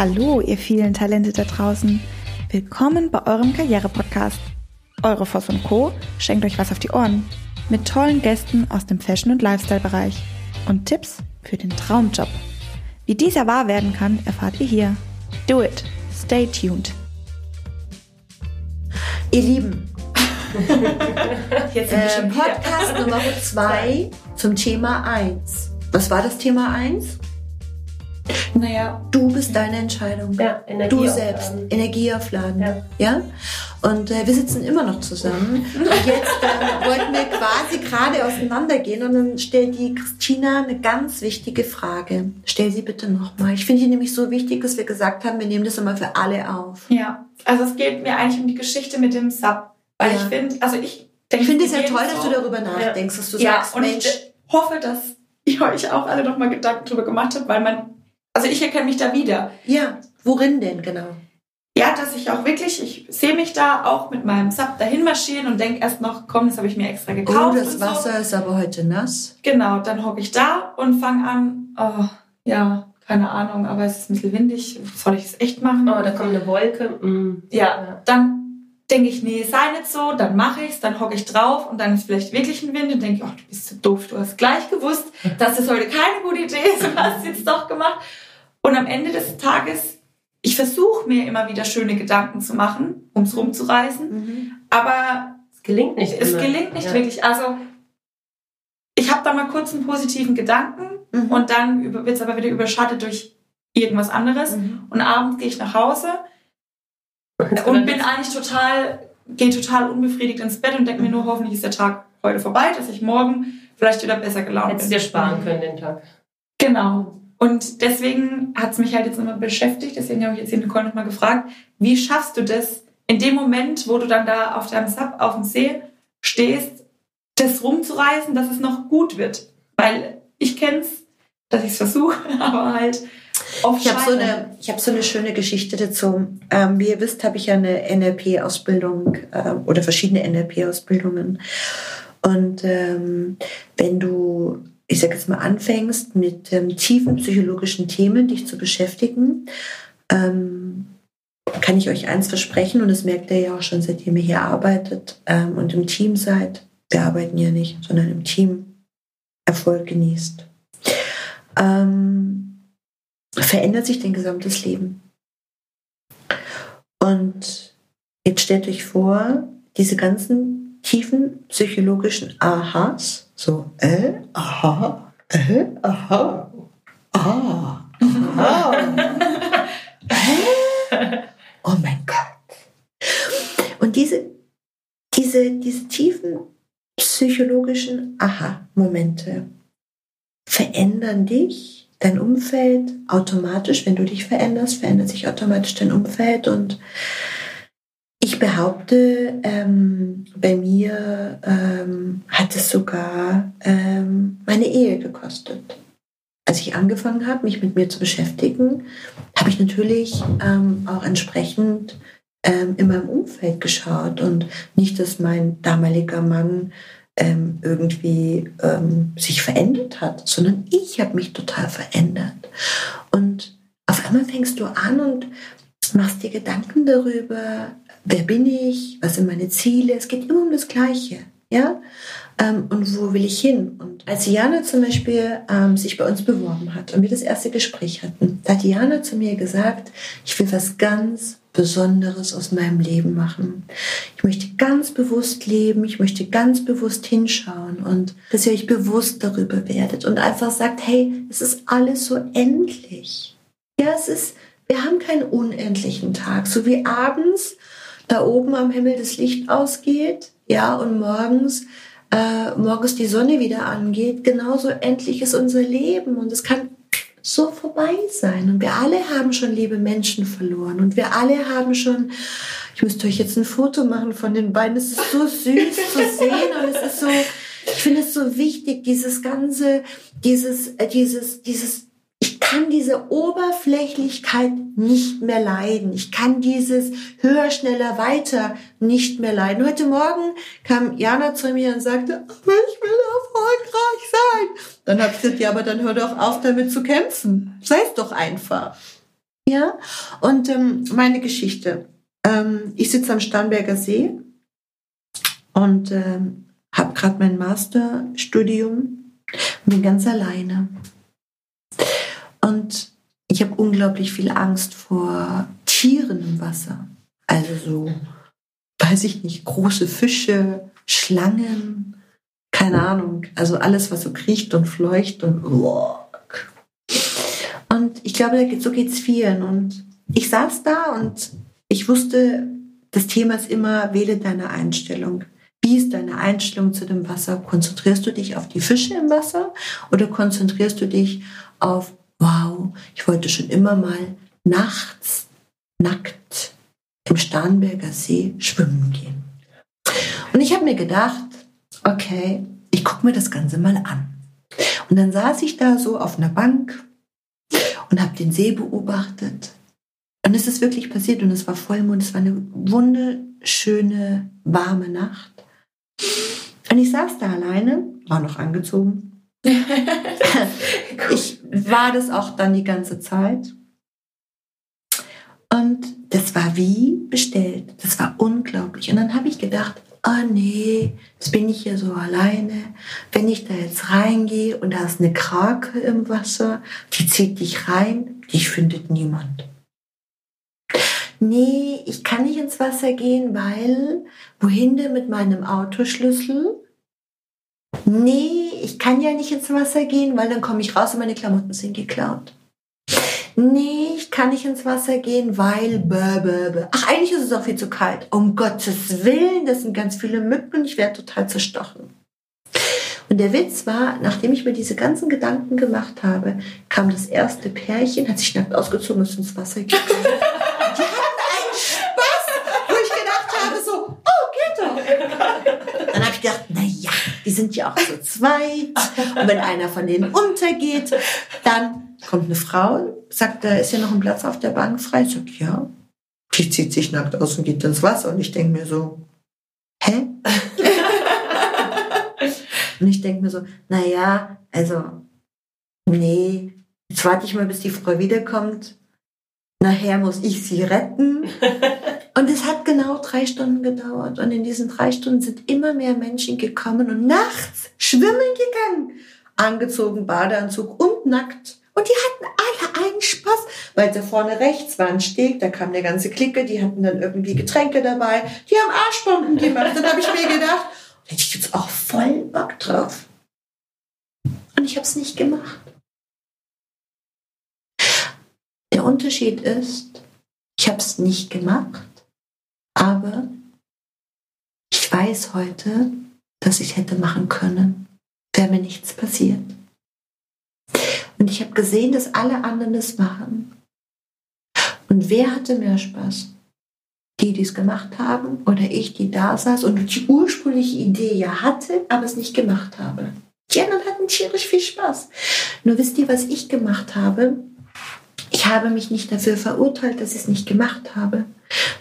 Hallo, ihr vielen Talente da draußen. Willkommen bei eurem Karriere-Podcast. Eure Voss und Co. schenkt euch was auf die Ohren. Mit tollen Gästen aus dem Fashion- und Lifestyle-Bereich. Und Tipps für den Traumjob. Wie dieser wahr werden kann, erfahrt ihr hier. Do it. Stay tuned. Ihr Lieben, Jetzt sind wir äh, schon wieder. Podcast Nummer 2 zum Thema 1. Was war das Thema 1? Naja, Du bist deine Entscheidung. ja, Energie Du aufladen. selbst, Energie aufladen. Ja. Ja? Und äh, wir sitzen immer noch zusammen. Und jetzt ähm, wollten wir quasi gerade auseinandergehen und dann stellt die Christina eine ganz wichtige Frage. Stell sie bitte nochmal. Ich finde die nämlich so wichtig, dass wir gesagt haben, wir nehmen das immer für alle auf. Ja, also es geht mir eigentlich um die Geschichte mit dem Sub. Weil Ja. ich finde, also ich denke... Ich finde es ja toll, dass du darüber nachdenkst, dass du ja, sagst, und Mensch, ich hoffe, dass ihr euch auch alle nochmal Gedanken drüber gemacht habt, weil man... Also ich erkenne mich da wieder. ja, worin denn genau? Ja, dass ich auch wirklich, ich sehe mich da auch mit meinem Sub dahin marschieren und denke erst noch, komm, das habe ich mir extra Oh, gekauft. das und Wasser ist aber heute nass. So. Genau, dann hocke ich da und fange an, oh, ja, keine Ahnung, aber es ist ein bisschen windig. Soll ich es echt machen? Oh, da kommt eine Wolke. Mm. Ja, dann denke ich, nee, sei nicht so, dann mache ich's, dann hocke ich drauf und dann ist vielleicht wirklich ein Wind und denke, oh, du bist so doof, du hast gleich gewusst, dass das heute keine gute Idee ist und hast es jetzt doch gemacht. Und am Ende des Tages, ich versuche mir immer wieder schöne Gedanken zu machen, ums rumzureißen, aber Es gelingt nicht es immer. gelingt nicht Ja. wirklich. Also ich habe da mal kurz einen positiven Gedanken Mhm. und dann wird es aber wieder überschattet durch irgendwas anderes. Mhm. Und abends gehe ich nach Hause und bin eigentlich total, gehe total unbefriedigt ins Bett und denke mir nur, hoffentlich ist der Tag heute vorbei, dass ich morgen vielleicht wieder besser gelaunt Hättest bin. dir sparen können den Tag. Genau. Und deswegen hat es mich halt jetzt immer beschäftigt, deswegen habe ich jetzt die Nicole nochmal gefragt, wie schaffst du das in dem Moment, wo du dann da auf deinem Sub auf dem See stehst, das rumzureißen, dass es noch gut wird? Weil ich kenne es, dass ich es versuche, aber halt oft Ich habe so, eine, ich hab so eine schöne Geschichte dazu. Ähm, wie ihr wisst, habe ich ja eine NLP-Ausbildung äh, oder verschiedene NLP-Ausbildungen. Und ähm, wenn du, ich sage jetzt mal, anfängst mit ähm, tiefen psychologischen Themen dich zu beschäftigen, ähm, kann ich euch eins versprechen, und das merkt ihr ja auch schon, seitdem ihr hier arbeitet ähm, und im Team seid. Wir arbeiten ja nicht, sondern im Team Erfolg genießt. Ähm, verändert sich dein gesamtes Leben. Und jetzt stellt euch vor, diese ganzen tiefen psychologischen Ahas, so, äh, aha, äh, aha, ah, aha, hä? oh mein Gott. Und diese, diese, diese tiefen psychologischen Aha-Momente verändern dich, dein Umfeld automatisch. Wenn du dich veränderst, verändert sich automatisch dein Umfeld. Und behaupte, ähm, bei mir ähm, hat es sogar ähm, meine Ehe gekostet. Als ich angefangen habe, mich mit mir zu beschäftigen, habe ich natürlich ähm, auch entsprechend ähm, in meinem Umfeld geschaut und nicht, dass mein damaliger Mann ähm, irgendwie sich verändert hat, sondern ich habe mich total verändert. Und auf einmal fängst du an und machst dir Gedanken darüber, wer bin ich, was sind meine Ziele. Es geht immer um das Gleiche, ja. Ähm, und wo will ich hin? Und als Jana zum Beispiel ähm, sich bei uns beworben hat und wir das erste Gespräch hatten, da hat Jana zu mir gesagt, ich will was ganz Besonderes aus meinem Leben machen. Ich möchte ganz bewusst leben, ich möchte ganz bewusst hinschauen und dass ihr euch bewusst darüber werdet und einfach sagt, hey, es ist alles so endlich. Ja, es ist, wir haben keinen unendlichen Tag, so wie abends da oben am Himmel das Licht ausgeht, ja, und morgens äh, morgens die Sonne wieder angeht, genauso endlich ist unser Leben und es kann so vorbei sein. Und wir alle haben schon liebe Menschen verloren. Und wir alle haben schon, ich müsste euch jetzt ein Foto machen von den beiden. Es ist so süß zu sehen und es ist so, ich finde es so wichtig, dieses ganze, dieses, äh, dieses, dieses, kann diese Oberflächlichkeit nicht mehr leiden. Ich kann dieses höher, schneller, weiter nicht mehr leiden. Heute Morgen kam Jana zu mir und sagte, ich will erfolgreich sein. Dann habe ich gesagt, ja, aber dann hör doch auf, damit zu kämpfen. Sei es doch einfach. Ja, und ähm, meine Geschichte. Ähm, ich sitze am Starnberger See und ähm, habe gerade mein Masterstudium und bin ganz alleine. Und ich habe unglaublich viel Angst vor Tieren im Wasser. Also so, weiß ich nicht, große Fische, Schlangen, keine Ahnung. Also alles, was so kriecht und fleucht und und ich glaube, so geht's vielen. Und ich saß da und ich wusste, das Thema ist immer, wähle deine Einstellung. Wie ist deine Einstellung zu dem Wasser? Konzentrierst du dich auf die Fische im Wasser oder konzentrierst du dich auf, wow, ich wollte schon immer mal nachts nackt im Starnberger See schwimmen gehen. Und ich habe mir gedacht, okay, ich gucke mir das Ganze mal an. Und dann saß ich da so auf einer Bank und habe den See beobachtet. Und es ist wirklich passiert und es war Vollmond, es war eine wunderschöne, warme Nacht. Und ich saß da alleine, war noch angezogen. Ich war das auch dann die ganze Zeit. Und das war wie bestellt. Das war unglaublich. Und dann habe ich gedacht, oh nee, jetzt bin ich hier so alleine. Wenn ich da jetzt reingehe und da ist eine Krake im Wasser, die zieht dich rein, dich findet niemand. Nee, ich kann nicht ins Wasser gehen, weil wohin denn mit meinem Autoschlüssel? Nee, ich kann ja nicht ins Wasser gehen, weil dann komme ich raus und meine Klamotten sind geklaut nee, ich kann nicht ins Wasser gehen, weil, bäh, bäh, bäh. ach, eigentlich ist es auch viel zu kalt. Um Gottes Willen, das sind ganz viele Mücken ich werde total zerstochen. Und der Witz war, nachdem ich mir diese ganzen Gedanken gemacht habe, kam das erste Pärchen, hat sich nackt ausgezogen und ist ins Wasser gegangen. Sind ja auch so zweit. Und wenn einer von denen untergeht, dann kommt eine Frau, sagt, da ist ja noch ein Platz auf der Bank frei. Ich sag, ja. Die zieht sich nackt aus und geht ins Wasser. Und ich denke mir so, hä? und ich denke mir so, na ja, also, nee, jetzt warte ich mal, bis die Frau wiederkommt. Nachher muss ich sie retten. Und es hat genau drei Stunden gedauert. Und in diesen drei Stunden sind immer mehr Menschen gekommen und nachts schwimmen gegangen. Angezogen, Badeanzug und nackt. Und die hatten alle einen Spaß, weil da vorne rechts war ein Steg, da kam eine ganze Clique, die hatten dann irgendwie Getränke dabei, die haben Arschbomben gemacht. Dann habe ich mir gedacht, hätte ich jetzt auch voll Bock drauf. Und ich habe es nicht gemacht. Der Unterschied ist, ich habe es nicht gemacht, aber ich weiß heute, dass ich hätte machen können, wäre mir nichts passiert. Und ich habe gesehen, dass alle anderen das machen. Und wer hatte mehr Spaß? Die, die es gemacht haben oder ich, die da saß und die ursprüngliche Idee ja hatte, aber es nicht gemacht habe. Die anderen hatten tierisch viel Spaß. Nur wisst ihr, was ich gemacht habe? Ich habe mich nicht dafür verurteilt, dass ich es nicht gemacht habe,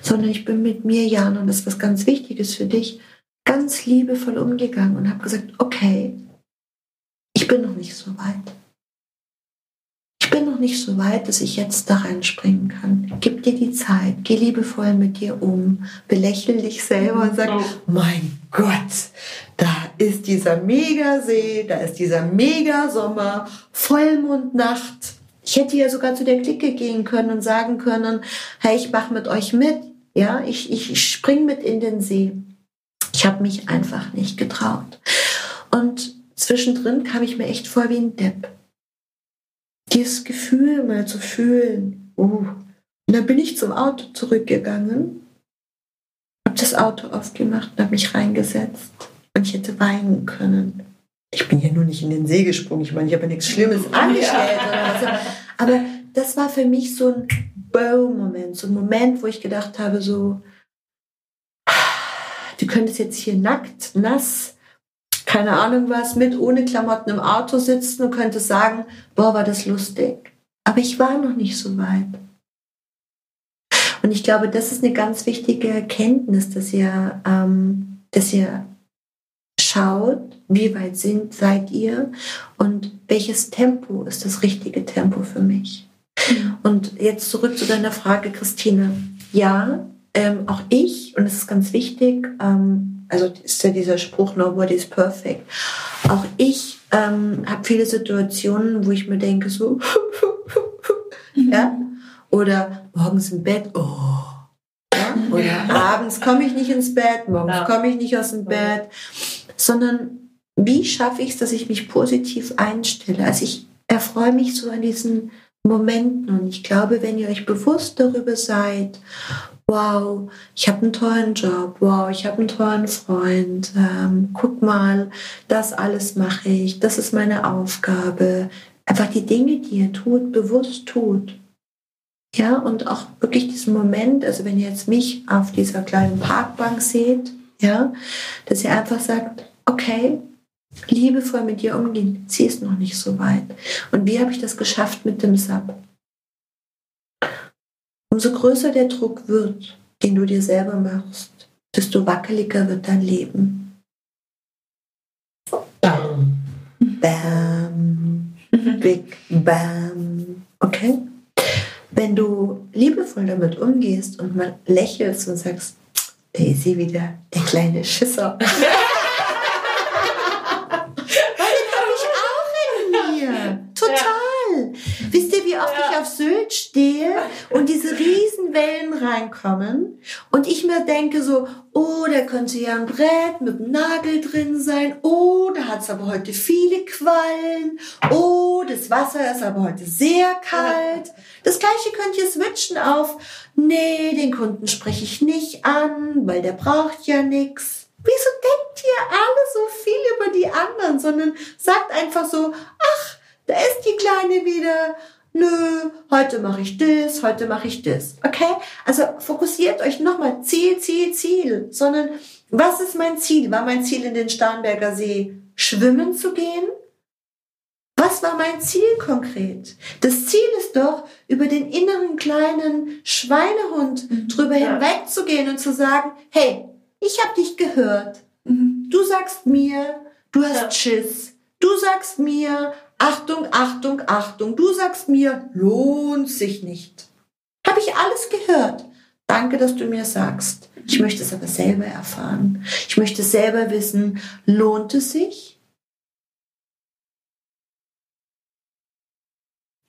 sondern ich bin mit mir, Jan, und das ist was ganz Wichtiges für dich, ganz liebevoll umgegangen und habe gesagt, okay, ich bin noch nicht so weit ich bin noch nicht so weit, dass ich jetzt da reinspringen kann. Gib dir die Zeit, geh liebevoll mit dir um, belächel dich selber und sag, mein Gott, da ist dieser Megasee, da ist dieser Megasommer, Vollmondnacht. Ich hätte ja sogar zu der Clique gehen können und sagen können, hey, ich mache mit euch mit. Ja, ich, ich spring mit in den See. Ich habe mich einfach nicht getraut. Und zwischendrin kam ich mir echt vor wie ein Depp dieses Gefühl mal zu fühlen. Uh. Und dann bin ich zum Auto zurückgegangen, habe das Auto aufgemacht und habe mich reingesetzt. Und ich hätte weinen können. Ich bin ja nur nicht in den See gesprungen. Ich meine, ich habe ja nichts Schlimmes angestellt. Oder was. Aber das war für mich so ein Bow-Moment, so ein Moment, wo ich gedacht habe, so, du könntest jetzt hier nackt, nass, keine Ahnung was, mit ohne Klamotten im Auto sitzen und könnte sagen, boah, war das lustig. Aber ich war noch nicht so weit. Und ich glaube, das ist eine ganz wichtige Erkenntnis, dass ihr, ähm, dass ihr schaut, wie weit sind, seid ihr und welches Tempo ist das richtige Tempo für mich. Und jetzt zurück zu deiner Frage, Christine. Ja, ähm, auch ich, und es ist ganz wichtig, ähm, also ist ja dieser Spruch, nobody is perfect. Auch ich ähm, habe viele Situationen, wo ich mir denke, so, ja, oder morgens im Bett, oh, ja? oder abends komme ich nicht ins Bett, morgens komme ich nicht aus dem Bett, sondern wie schaffe ich es, dass ich mich positiv einstelle? Also ich erfreue mich so an diesen Momenten und ich glaube, wenn ihr euch bewusst darüber seid, wow, ich habe einen tollen Job, wow, ich habe einen tollen Freund, ähm, guck mal, das alles mache ich, das ist meine Aufgabe. Einfach die Dinge, die ihr tut, bewusst tut. Ja, und auch wirklich diesen Moment, also wenn ihr jetzt mich auf dieser kleinen Parkbank seht, ja, dass ihr einfach sagt, okay, liebevoll mit ihr umgehen, sie ist noch nicht so weit. Und wie habe ich das geschafft mit dem SAP? Umso größer der Druck wird, den du dir selber machst, desto wackeliger wird dein Leben. Bam. Bam, Big Bam. Okay? Wenn du liebevoll damit umgehst und mal lächelst und sagst, da ist sie wieder, der kleine Schisser. Weil den habe ich auch in mir. Total. Wisst ihr, wie oft Ja. ich auf Sylt stehe und diese Riesenwellen reinkommen und ich mir denke so, oh, da könnte ja ein Brett mit einem Nagel drin sein. Oh, da hat es aber heute viele Quallen. Oh, das Wasser ist aber heute sehr kalt. Das gleiche könnt ihr switchen auf, nee, den Kunden spreche ich nicht an, weil der braucht ja nichts. Wieso denkt ihr alle so viel über die anderen, sondern sagt einfach so, ach, da ist die Kleine wieder. Nö, heute mache ich das, heute mache ich das. Okay? Also fokussiert euch nochmal Ziel, Ziel, Ziel, sondern was ist mein Ziel? War mein Ziel in den Starnberger See schwimmen zu gehen? Was war mein Ziel konkret? Das Ziel ist doch, über den inneren kleinen Schweinehund drüber Ja. hinwegzugehen und zu sagen, hey, ich habe dich gehört. Mhm. Du sagst mir, du hast Ja. Schiss. Du sagst mir, Achtung, Achtung, Achtung. Du sagst mir, lohnt sich nicht. Habe ich alles gehört. Danke, dass du mir sagst. Ich möchte es aber selber erfahren. Ich möchte selber wissen, lohnt es sich?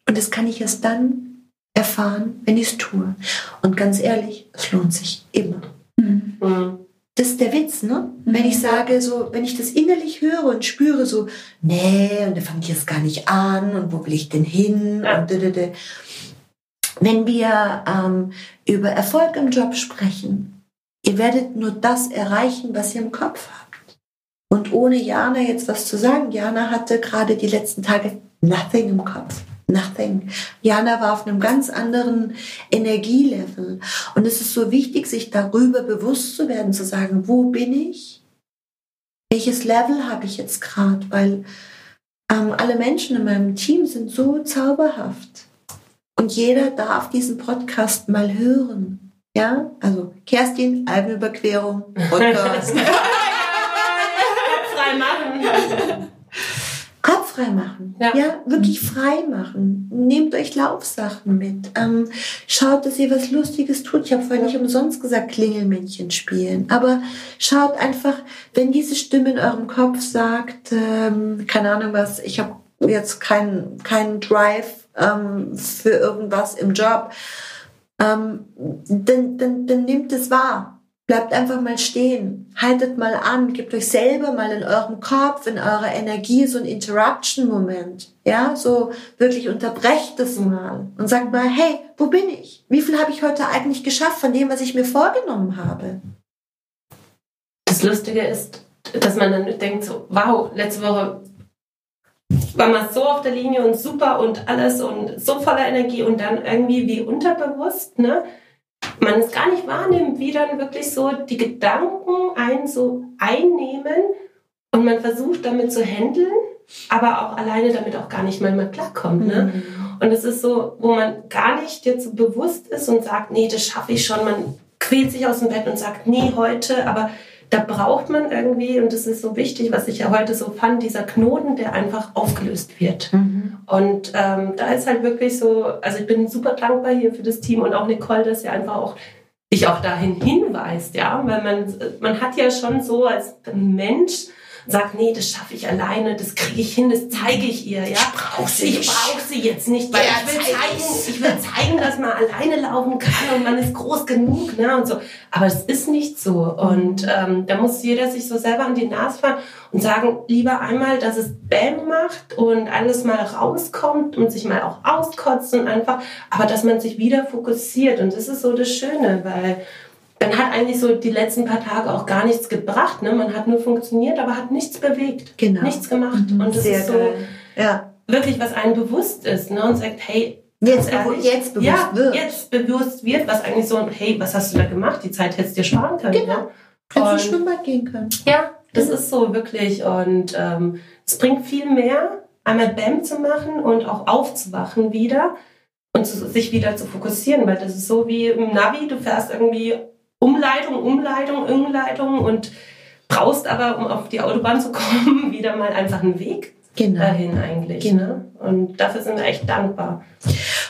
Und das kann ich erst dann erfahren, wenn ich es tue. Und ganz ehrlich, es lohnt sich immer. Mhm. Mhm. Das ist der Witz, ne? Wenn ich sage, so, wenn ich das innerlich höre und spüre, so, nee, und da fange ich jetzt gar nicht an und wo will ich denn hin? Ja. Und dödödö. Wenn wir ähm, über Erfolg im Job sprechen, ihr werdet nur das erreichen, was ihr im Kopf habt. Und ohne Jana jetzt was zu sagen, Jana hatte gerade die letzten Tage nothing im Kopf. Nothing. Jana war auf einem ganz anderen Energielevel. Und es ist so wichtig, sich darüber bewusst zu werden, zu sagen, wo bin ich? Welches Level habe ich jetzt gerade? Weil ähm, alle Menschen in meinem Team sind so zauberhaft. Und jeder darf diesen Podcast mal hören. Ja, also Kerstin, Albenüberquerung, Podcast. Frei machen. Frei machen. Ja. Ja. wirklich frei machen. Nehmt euch Laufsachen mit. Ähm, schaut, dass ihr was Lustiges tut. Ich habe vorhin nicht umsonst gesagt, Klingelmännchen spielen. Aber schaut einfach, wenn diese Stimme in eurem Kopf sagt, ähm, keine Ahnung was, ich habe jetzt keinen keinen Drive ähm, für irgendwas im Job, ähm, dann, dann, dann nehmt es wahr. Bleibt einfach mal stehen, haltet mal an, gebt euch selber mal in eurem Kopf, in eurer Energie so einen Interruption-Moment. Ja, so wirklich unterbrecht es mal und sagt mal, hey, wo bin ich? Wie viel habe ich heute eigentlich geschafft von dem, was ich mir vorgenommen habe? Das Lustige ist, dass man dann denkt so, wow, letzte Woche war man so auf der Linie und super und alles und so voller Energie und dann irgendwie wie unterbewusst, ne? Man es gar nicht wahrnimmt, wie dann wirklich so die Gedanken einen so einnehmen und man versucht damit zu handeln, aber auch alleine damit auch gar nicht manchmal klarkommt, ne? Und es ist so, wo man gar nicht jetzt so bewusst ist und sagt, nee, das schaffe ich schon. Man quält sich aus dem Bett und sagt, nee, heute, aber da braucht man irgendwie, und das ist so wichtig, was ich ja heute so fand, dieser Knoten, der einfach aufgelöst wird. Mhm. Und ähm, da ist halt wirklich so, also ich bin super dankbar hier für das Team und auch Nicole, dass sie einfach auch dich auch dahin hinweist, ja, weil man, man hat ja schon so als Mensch sagt, nee, das schaffe ich alleine, das kriege ich hin, das zeige ich ihr, ja. Ich brauche sie Ich brauche sie jetzt nicht, weil Ja, ich will zeig zeigen, ich will zeigen, dass man alleine laufen kann und man ist groß genug, ne, und so. Aber es ist nicht so. Und ähm, da muss jeder sich so selber an die Nase fahren und sagen, lieber einmal, dass es Bäm macht und alles mal rauskommt und sich mal auch auskotzt und einfach, aber dass man sich wieder fokussiert. Und das ist so das Schöne, weil dann hat eigentlich so die letzten paar Tage auch gar nichts gebracht. Ne? Man hat nur funktioniert, aber hat nichts bewegt, Genau. nichts gemacht. Mhm. Und das Sehr ist so geil. Ja. wirklich, was einem bewusst ist ne? und sagt, hey, Jetzt, ehrlich, jetzt bewusst ja, wird. jetzt bewusst wird, was eigentlich so, hey, was hast du da gemacht? Die Zeit hättest du dir sparen können. Genau. Ja? Hättest du Schwimmbad gehen können. Ja, das Mhm. ist so wirklich. Und ähm, es bringt viel mehr, einmal BAM zu machen und auch aufzuwachen wieder und zu, sich wieder zu fokussieren, weil das ist so wie im Navi, du fährst irgendwie Umleitung, Umleitung, Umleitung und brauchst aber, um auf die Autobahn zu kommen, wieder mal einfach einen Weg Genau. dahin eigentlich. Genau. Ne? Und dafür sind wir echt dankbar.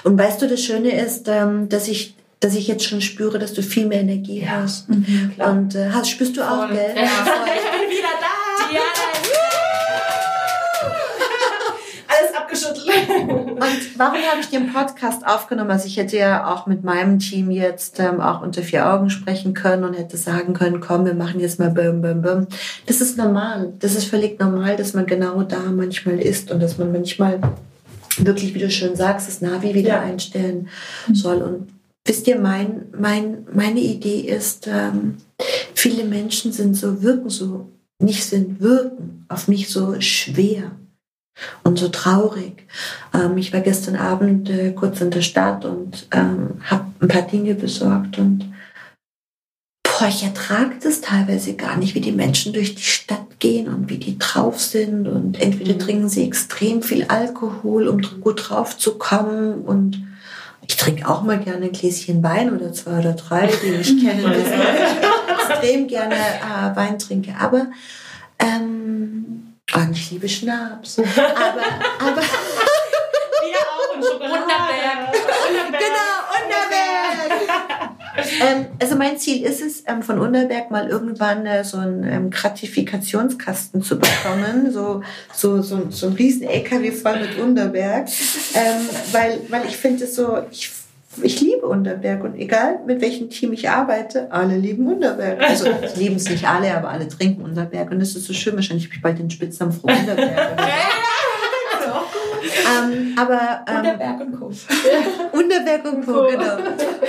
Und weißt du, das Schöne ist, ähm, dass ich, dass ich jetzt schon spüre, dass du viel mehr Energie Ja. hast. Klar. Und äh, hast, spürst du auch, Voll. gell? Ja, ich bin wieder da! Diana, Alles abgeschüttelt. Und warum habe ich den Podcast aufgenommen? Also ich hätte ja auch mit meinem Team jetzt ähm, auch unter vier Augen sprechen können und hätte sagen können, komm, wir machen jetzt mal bum, bum, bum. Das ist normal. Das ist völlig normal, dass man genau da manchmal ist und dass man manchmal wirklich, wie du schön sagst, das Navi wieder Ja. einstellen soll. Und wisst ihr, mein, mein, meine Idee ist, ähm, viele Menschen sind so, wirken so, nicht sind, wirken auf mich so schwer und so traurig. Ähm, ich war gestern Abend äh, kurz in der Stadt und ähm, habe ein paar Dinge besorgt und boah, ich ertrage das teilweise gar nicht, wie die Menschen durch die Stadt gehen und wie die drauf sind und entweder Mhm. trinken sie extrem viel Alkohol, um gut drauf zu kommen und ich trinke auch mal gerne ein Gläschen Wein oder zwei oder drei, die mich kennen, wissen, dass ich extrem gerne äh, Wein trinke, aber ähm, und ich liebe Schnaps. Aber, aber Wir auch und Schokolade. Unterberg. Unterberg. Genau, Unterberg. ähm, also mein Ziel ist es, ähm, von Unterberg mal irgendwann äh, so einen ähm, Gratifikationskasten zu bekommen, so so so, so ein riesen LKW voll mit Unterberg, ähm, weil weil ich finde es so ich ich liebe Unterberg und egal mit welchem Team ich arbeite, alle lieben Unterberg. Also lieben es nicht alle, aber alle trinken Unterberg und es ist so schön. Wahrscheinlich habe ich bald den Spitznamen Frau Unterberg. ähm, aber ähm, Unterberg und Co. Unterberg und Co. Genau.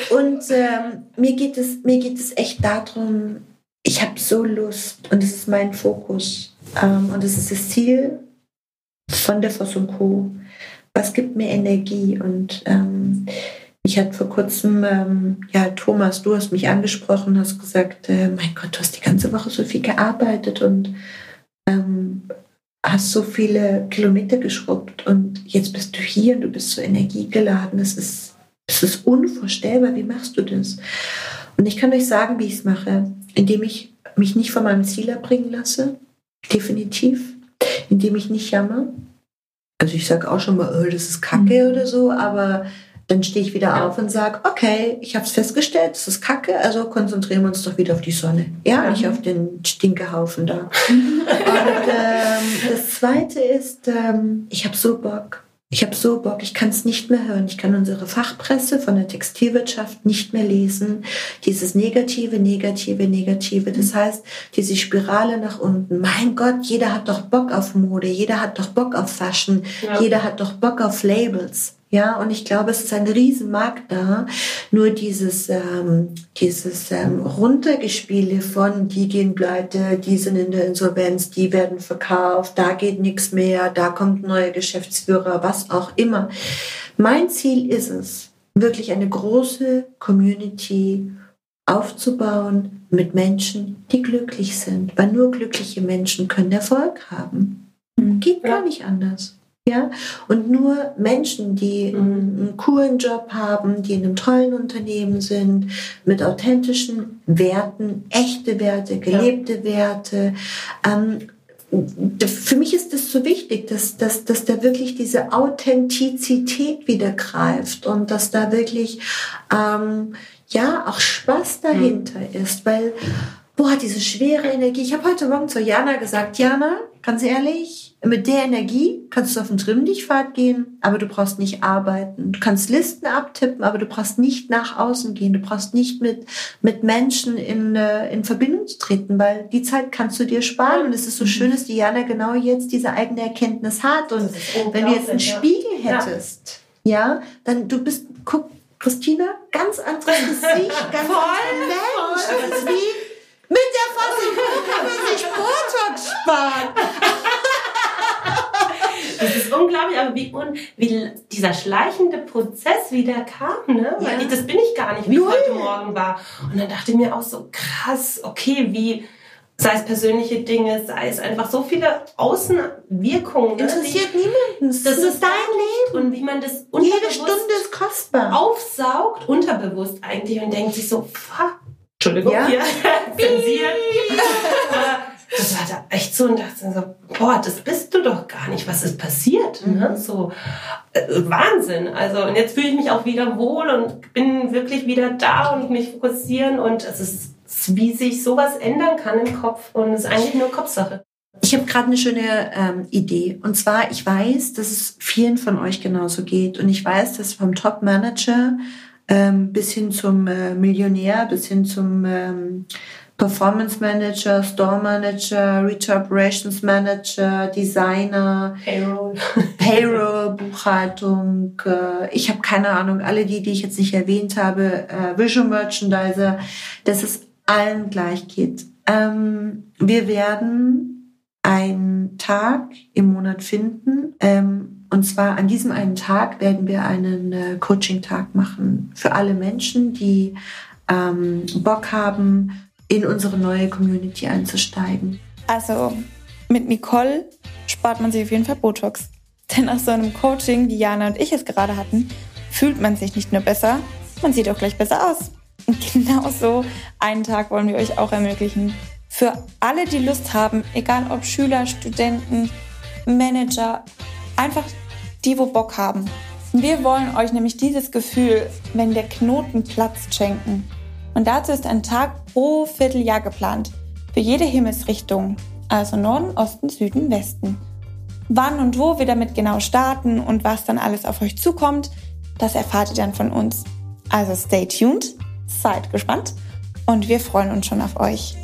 Und ähm, mir geht es mir geht es echt darum. Ich habe so Lust und es ist mein Fokus ähm, und es ist das Ziel von der Voss und Co. Was gibt mir Energie und ähm, ich hatte vor kurzem, ähm, ja, Thomas, du hast mich angesprochen, hast gesagt, äh, mein Gott, du hast die ganze Woche so viel gearbeitet und ähm, hast so viele Kilometer geschrubbt und jetzt bist du hier und du bist so energiegeladen. Es ist, es ist unvorstellbar. Wie machst du das? Und ich kann euch sagen, wie ich es mache, indem ich mich nicht von meinem Ziel abbringen lasse, definitiv, indem ich nicht jammer. Also ich sage auch schon mal, oh, das ist Kacke oder so, aber dann stehe ich wieder Ja. auf und sage, okay, ich habe es festgestellt, es ist Kacke, also konzentrieren wir uns doch wieder auf die Sonne. Ja, Ja. nicht auf den Stinkehaufen da. Und ähm, das Zweite ist, ähm, ich habe so Bock. Ich habe so Bock, ich kann es nicht mehr hören. Ich kann unsere Fachpresse von der Textilwirtschaft nicht mehr lesen. Dieses Negative, Negative, Negative. Das heißt, diese Spirale nach unten. Mein Gott, jeder hat doch Bock auf Mode, jeder hat doch Bock auf Fashion, Ja. jeder hat doch Bock auf Labels. Ja, und ich glaube, es ist ein Riesenmarkt da. Nur dieses, ähm, dieses ähm, Runtergespiele von, die gehen pleite, die sind in der Insolvenz, die werden verkauft, da geht nichts mehr, da kommt ein neuer Geschäftsführer, was auch immer. Mein Ziel ist es, wirklich eine große Community aufzubauen mit Menschen, die glücklich sind. Weil nur glückliche Menschen können Erfolg haben. Geht gar Ja. nicht anders. Ja, und nur Menschen, die einen, einen coolen Job haben, die in einem tollen Unternehmen sind, mit authentischen Werten, echte Werte, gelebte ja. Werte, ähm, für mich ist es so wichtig, dass, dass, dass da wirklich diese Authentizität wieder greift und dass da wirklich ähm, ja auch Spaß dahinter mhm. ist, weil boah, diese schwere Energie. Ich habe heute Morgen zu Jana gesagt, Jana, ganz ehrlich, mit der Energie kannst du auf den Trimmdichtfahrt gehen, aber du brauchst nicht arbeiten. Du kannst Listen abtippen, aber du brauchst nicht nach außen gehen. Du brauchst nicht mit, mit Menschen in, äh, in Verbindung zu treten, weil die Zeit kannst du dir sparen. Und es ist so mhm. schön, dass Diana genau jetzt diese eigene Erkenntnis hat. Und wenn du jetzt einen Spiegel hättest, ja, ja dann du bist, guck, Christina, ganz anderes Gesicht, ganz voll, Mensch. Voll. Mit der Fassung kann man sich Botox sparen. Das ist unglaublich, aber wie, un, wie dieser schleichende Prozess wieder kam, ne? Weil ja. ich, das bin ich gar nicht, wie Null. heute Morgen war. Und dann dachte ich mir auch so, krass, okay, wie, sei es persönliche Dinge, sei es einfach so viele Außenwirkungen. Ne? Interessiert die, niemanden. Das, ist dein Leben. Und wie man das Jede Stunde ist kostbar. Aufsaugt, unterbewusst eigentlich und denkt sich so, fuck, Entschuldigung, ja? hier, zensiert. das war da echt so und dachte so, boah, das bist du doch gar nicht, was ist passiert? Ne? Mhm. Ne? So äh, Wahnsinn. Also und jetzt fühle ich mich auch wieder wohl und bin wirklich wieder da und mich fokussieren und es ist wie sich sowas ändern kann im Kopf und es ist eigentlich nur Kopfsache. Ich habe gerade eine schöne ähm, Idee. Und zwar, ich weiß, dass es vielen von euch genauso geht. Und ich weiß, dass vom Top-Manager ähm, bis hin zum äh, Millionär, bis hin zum ähm, Performance Manager, Store Manager, Retail Operations Manager, Designer, Payroll, Payroll, Buchhaltung. Äh, ich habe keine Ahnung, alle die, die ich jetzt nicht erwähnt habe, äh, Visual Merchandiser, dass es allen gleich geht. Ähm, wir werden einen Tag im Monat finden. Ähm, und zwar an diesem einen Tag werden wir einen äh, Coaching-Tag machen für alle Menschen, die ähm, Bock haben, in unsere neue Community einzusteigen? Also mit Nicole spart man sich auf jeden Fall Botox. Denn nach so einem Coaching, wie Jana und ich es gerade hatten, fühlt man sich nicht nur besser, man sieht auch gleich besser aus. Und genau so einen Tag wollen wir euch auch ermöglichen. Für alle, die Lust haben, egal ob Schüler, Studenten, Manager, einfach die, wo Bock haben. Wir wollen euch nämlich dieses Gefühl, wenn der Knoten platzt, schenken. Und dazu ist ein Tag pro Vierteljahr geplant. Für jede Himmelsrichtung. Also Norden, Osten, Süden, Westen. Wann und wo wir damit genau starten und was dann alles auf euch zukommt, das erfahrt ihr dann von uns. Also stay tuned, seid gespannt und wir freuen uns schon auf euch.